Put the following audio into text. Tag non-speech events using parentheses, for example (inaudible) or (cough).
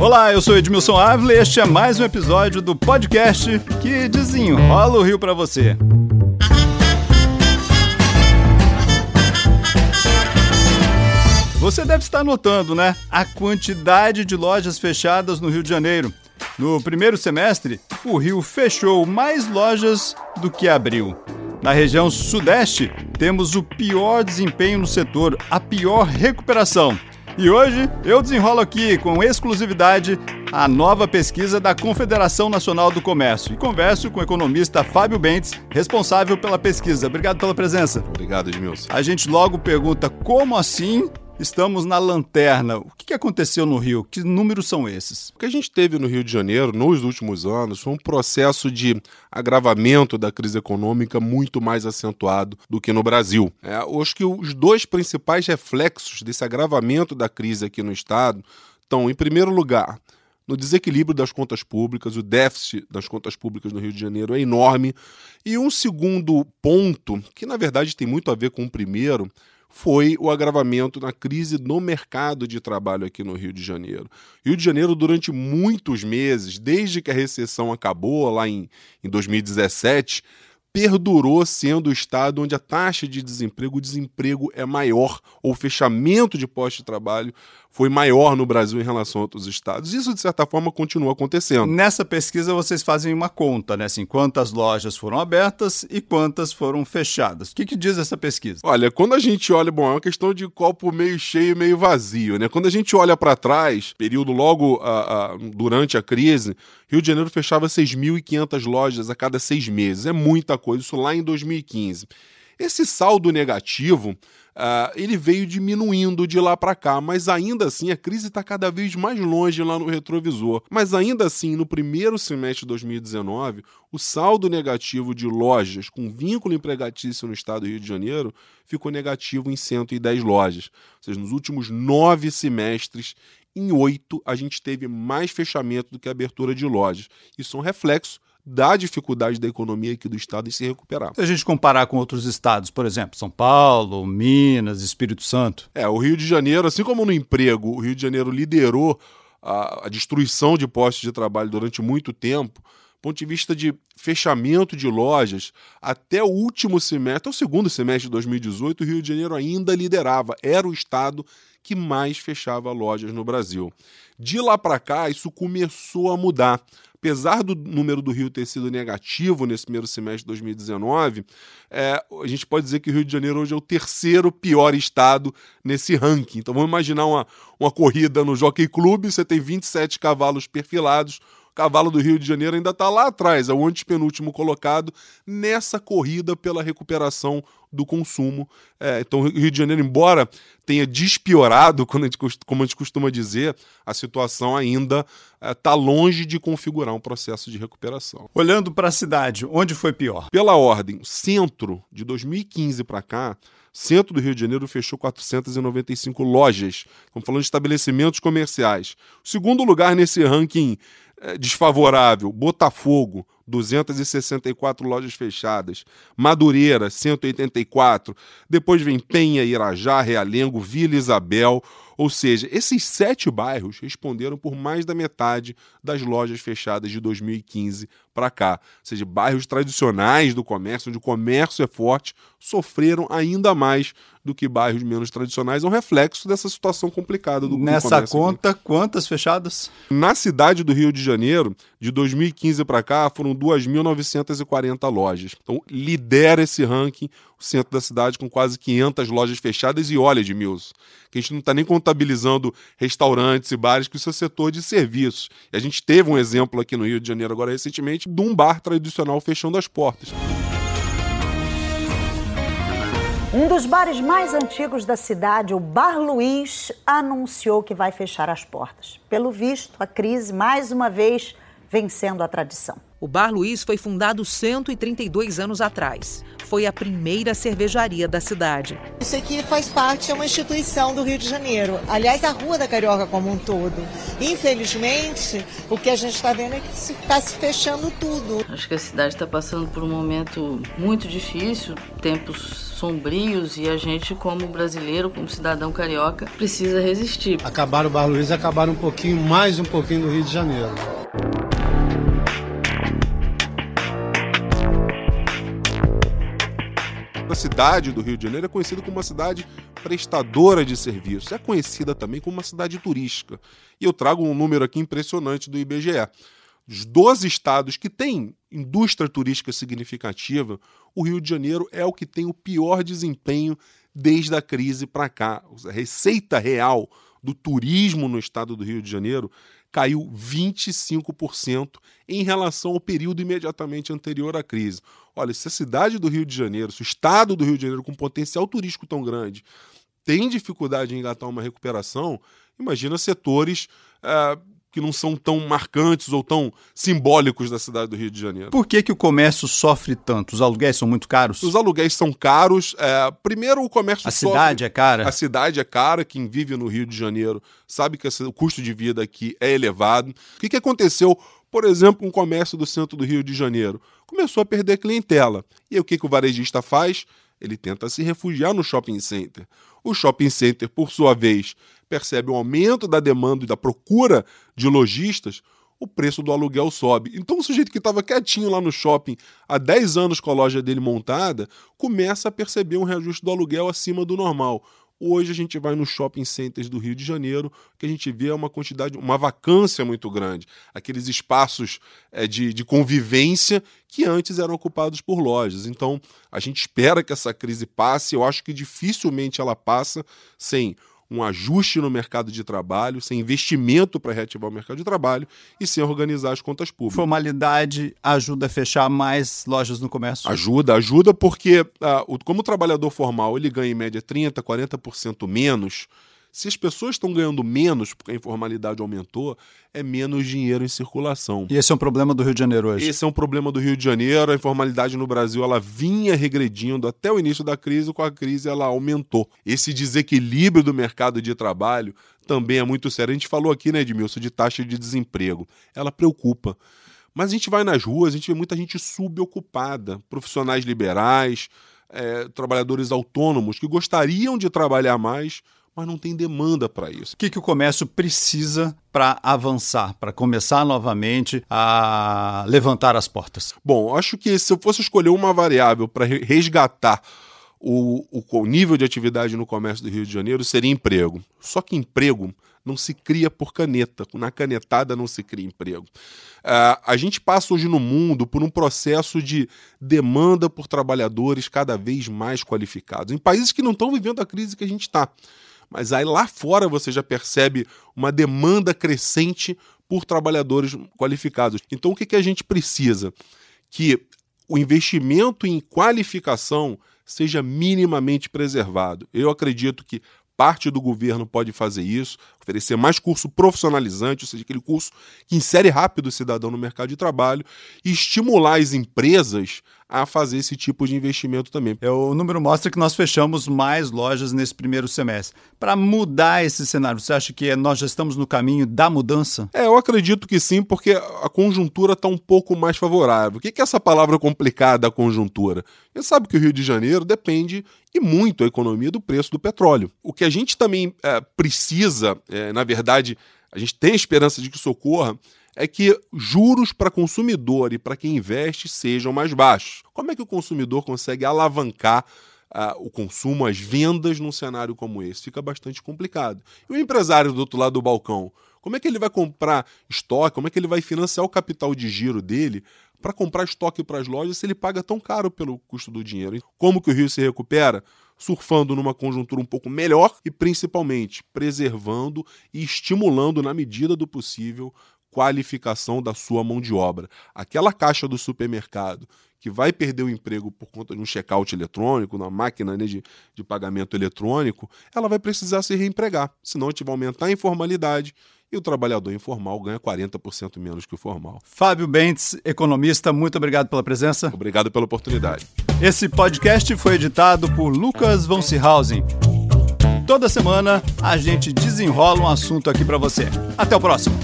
Olá, eu sou Edmilson Ávila e este é mais um episódio do podcast que desenrola o Rio para você. Você deve estar notando, né? A quantidade de lojas fechadas no Rio de Janeiro. No primeiro semestre, o Rio fechou mais lojas do que abriu. Na região Sudeste, temos o pior desempenho no setor, a pior recuperação. E hoje eu desenrolo aqui com exclusividade a nova pesquisa da Confederação Nacional do Comércio e converso com o economista Fábio Bentes, responsável pela pesquisa. Obrigado pela presença. Obrigado, Edmilson. A gente logo pergunta como assim Estamos na lanterna. O que aconteceu no Rio? Que números são esses? O que a gente teve no Rio de Janeiro nos últimos anos foi um processo de agravamento da crise econômica muito mais acentuado do que no Brasil. É, acho que os dois principais reflexos desse agravamento da crise aqui no Estado estão, em primeiro lugar, no desequilíbrio das contas públicas, o déficit das contas públicas no Rio de Janeiro é enorme. E um segundo ponto, que na verdade tem muito a ver com o primeiro, foi o agravamento na crise no mercado de trabalho aqui no Rio de Janeiro. Rio de Janeiro, durante muitos meses, desde que a recessão acabou, lá em, em 2017, perdurou sendo o estado onde a taxa de desemprego, o desemprego é maior, ou fechamento de postos de trabalho foi maior no Brasil em relação a outros estados. Isso, de certa forma, continua acontecendo. Nessa pesquisa, vocês fazem uma conta, né? Assim, quantas lojas foram abertas e quantas foram fechadas. O que, que diz essa pesquisa? Olha, quando a gente olha, bom, é uma questão de copo meio cheio e meio vazio, né? Quando a gente olha para trás, período logo a, a, durante a crise, Rio de Janeiro fechava 6.500 lojas a cada seis meses. É muita coisa, isso lá em 2015. Esse saldo negativo Uh, ele veio diminuindo de lá para cá, mas ainda assim a crise está cada vez mais longe lá no retrovisor. Mas ainda assim, no primeiro semestre de 2019, o saldo negativo de lojas com vínculo empregatício no estado do Rio de Janeiro ficou negativo em 110 lojas. Ou seja, nos últimos nove semestres, em oito, a gente teve mais fechamento do que abertura de lojas. Isso é um reflexo da dificuldade da economia aqui do estado em se recuperar. Se a gente comparar com outros estados, por exemplo, São Paulo, Minas, Espírito Santo. É, o Rio de Janeiro, assim como no emprego, o Rio de Janeiro liderou a, a destruição de postos de trabalho durante muito tempo. Do ponto de vista de fechamento de lojas, até o último semestre, o segundo semestre de 2018, o Rio de Janeiro ainda liderava, era o estado que mais fechava lojas no Brasil. De lá para cá, isso começou a mudar apesar do número do Rio ter sido negativo nesse primeiro semestre de 2019, é, a gente pode dizer que o Rio de Janeiro hoje é o terceiro pior estado nesse ranking. Então vamos imaginar uma, uma corrida no Jockey Club, você tem 27 cavalos perfilados, cavalo do Rio de Janeiro ainda está lá atrás, é o antepenúltimo colocado nessa corrida pela recuperação do consumo. É, então, o Rio de Janeiro, embora tenha despiorado, (laughs) quando a gente, como a gente costuma dizer, a situação ainda está é, longe de configurar um processo de recuperação. Olhando para a cidade, onde foi pior? Pela ordem, centro, de 2015 para cá, centro do Rio de Janeiro fechou 495 lojas. Estamos falando de estabelecimentos comerciais. O segundo lugar nesse ranking desfavorável, Botafogo, 264 lojas fechadas, Madureira, 184, depois vem Penha, Irajá, Realengo, Vila Isabel, ou seja, esses sete bairros responderam por mais da metade das lojas fechadas de 2015 para cá. Ou seja, bairros tradicionais do comércio, onde o comércio é forte, sofreram ainda mais do que bairros menos tradicionais. É um reflexo dessa situação complicada do Nessa conta, aqui. quantas fechadas? Na cidade do Rio de Janeiro, de 2015 para cá, foram 2.940 lojas. Então, lidera esse ranking o centro da cidade com quase 500 lojas fechadas. E olha, Edmilson, que a gente não está nem contabilizando restaurantes e bares, que isso é setor de serviços. E a gente teve um exemplo aqui no Rio de Janeiro agora recentemente de um bar tradicional fechando as portas. Um dos bares mais antigos da cidade, o Bar Luiz, anunciou que vai fechar as portas. Pelo visto, a crise mais uma vez vencendo a tradição. O Bar Luiz foi fundado 132 anos atrás. Foi a primeira cervejaria da cidade. Isso aqui faz parte, é uma instituição do Rio de Janeiro. Aliás, a Rua da Carioca como um todo. Infelizmente, o que a gente está vendo é que está se fechando tudo. Acho que a cidade está passando por um momento muito difícil, tempos sombrios e a gente, como brasileiro, como cidadão carioca, precisa resistir. Acabaram o Bar Luiz, acabaram um pouquinho, mais um pouquinho do Rio de Janeiro. Cidade do Rio de Janeiro é conhecida como uma cidade prestadora de serviços. É conhecida também como uma cidade turística. E eu trago um número aqui impressionante do IBGE. Dos 12 estados que têm indústria turística significativa, o Rio de Janeiro é o que tem o pior desempenho desde a crise para cá. A receita real do turismo no estado do Rio de Janeiro caiu 25% em relação ao período imediatamente anterior à crise. Olha, se a cidade do Rio de Janeiro, se o estado do Rio de Janeiro com potencial turístico tão grande tem dificuldade em engatar uma recuperação, imagina setores uh, que não são tão marcantes ou tão simbólicos da cidade do Rio de Janeiro. Por que, que o comércio sofre tanto? Os aluguéis são muito caros? Os aluguéis são caros. É, primeiro, o comércio A sofre... cidade é cara? A cidade é cara. Quem vive no Rio de Janeiro sabe que o custo de vida aqui é elevado. O que, que aconteceu, por exemplo, um comércio do centro do Rio de Janeiro? Começou a perder clientela. E aí, o que, que o varejista faz? Ele tenta se refugiar no shopping center. O shopping center, por sua vez, percebe um aumento da demanda e da procura de lojistas, o preço do aluguel sobe. Então o sujeito que estava quietinho lá no shopping há 10 anos com a loja dele montada, começa a perceber um reajuste do aluguel acima do normal. Hoje a gente vai nos shopping centers do Rio de Janeiro, que a gente vê uma quantidade, uma vacância muito grande. Aqueles espaços é, de, de convivência que antes eram ocupados por lojas. Então, a gente espera que essa crise passe. Eu acho que dificilmente ela passa sem um ajuste no mercado de trabalho, sem investimento para reativar o mercado de trabalho e sem organizar as contas públicas. Formalidade ajuda a fechar mais lojas no comércio? Ajuda, ajuda porque uh, como o trabalhador formal ele ganha em média 30%, 40% menos, se as pessoas estão ganhando menos porque a informalidade aumentou, é menos dinheiro em circulação. E esse é um problema do Rio de Janeiro hoje? Esse é um problema do Rio de Janeiro. A informalidade no Brasil ela vinha regredindo até o início da crise, com a crise ela aumentou. Esse desequilíbrio do mercado de trabalho também é muito sério. A gente falou aqui, né, Edmilson, de taxa de desemprego. Ela preocupa. Mas a gente vai nas ruas, a gente vê muita gente subocupada, profissionais liberais, é, trabalhadores autônomos que gostariam de trabalhar mais, mas não tem demanda para isso. O que, que o comércio precisa para avançar, para começar novamente a levantar as portas? Bom, acho que se eu fosse escolher uma variável para resgatar o, o, o, nível de atividade no comércio do Rio de Janeiro seria emprego. Só que emprego não se cria por caneta, na canetada não se cria emprego. Uh, a gente passa hoje no mundo por um processo de demanda por trabalhadores cada vez mais qualificados, em países que não estão vivendo a crise que a gente está. Mas aí lá fora você já percebe uma demanda crescente por trabalhadores qualificados. Então o que, que a gente precisa? Que o investimento em qualificação seja minimamente preservado. Eu acredito que parte do governo pode fazer isso, oferecer mais curso profissionalizante, ou seja, aquele curso que insere rápido o cidadão no mercado de trabalho, e estimular as empresas a fazer esse tipo de investimento também. É, o número mostra que nós fechamos mais lojas nesse primeiro semestre. Para mudar esse cenário, você acha que nós já estamos no caminho da mudança? É, eu acredito que sim, porque a conjuntura está um pouco mais favorável. O que é essa palavra complicada, a conjuntura? Gente sabe que o Rio de Janeiro depende e muito a economia do preço do petróleo. O que a gente também é, precisa, é, na verdade, a gente tem esperança de que isso ocorra, é que juros para consumidor e para quem investe sejam mais baixos. Como é que o consumidor consegue alavancar uh, o consumo, as vendas num cenário como esse? Fica bastante complicado. E o empresário do outro lado do balcão, como é que ele vai comprar estoque? Como é que ele vai financiar o capital de giro dele para comprar estoque para as lojas se ele paga tão caro pelo custo do dinheiro? Como que o Rio se recupera? surfando numa conjuntura um pouco melhor e principalmente preservando e estimulando na medida do possível qualificação da sua mão de obra. Aquela caixa do supermercado que vai perder o emprego por conta de um check-out eletrônico, na máquina né, de, de pagamento eletrônico, ela vai precisar se reempregar. Senão a gente vai aumentar a informalidade e o trabalhador informal ganha 40% menos que o formal. Fábio Bentes, economista, muito obrigado pela presença. Obrigado pela oportunidade. Esse podcast foi editado por Lucas von Seehausen. Toda semana a gente desenrola um assunto aqui para você. Até o próximo.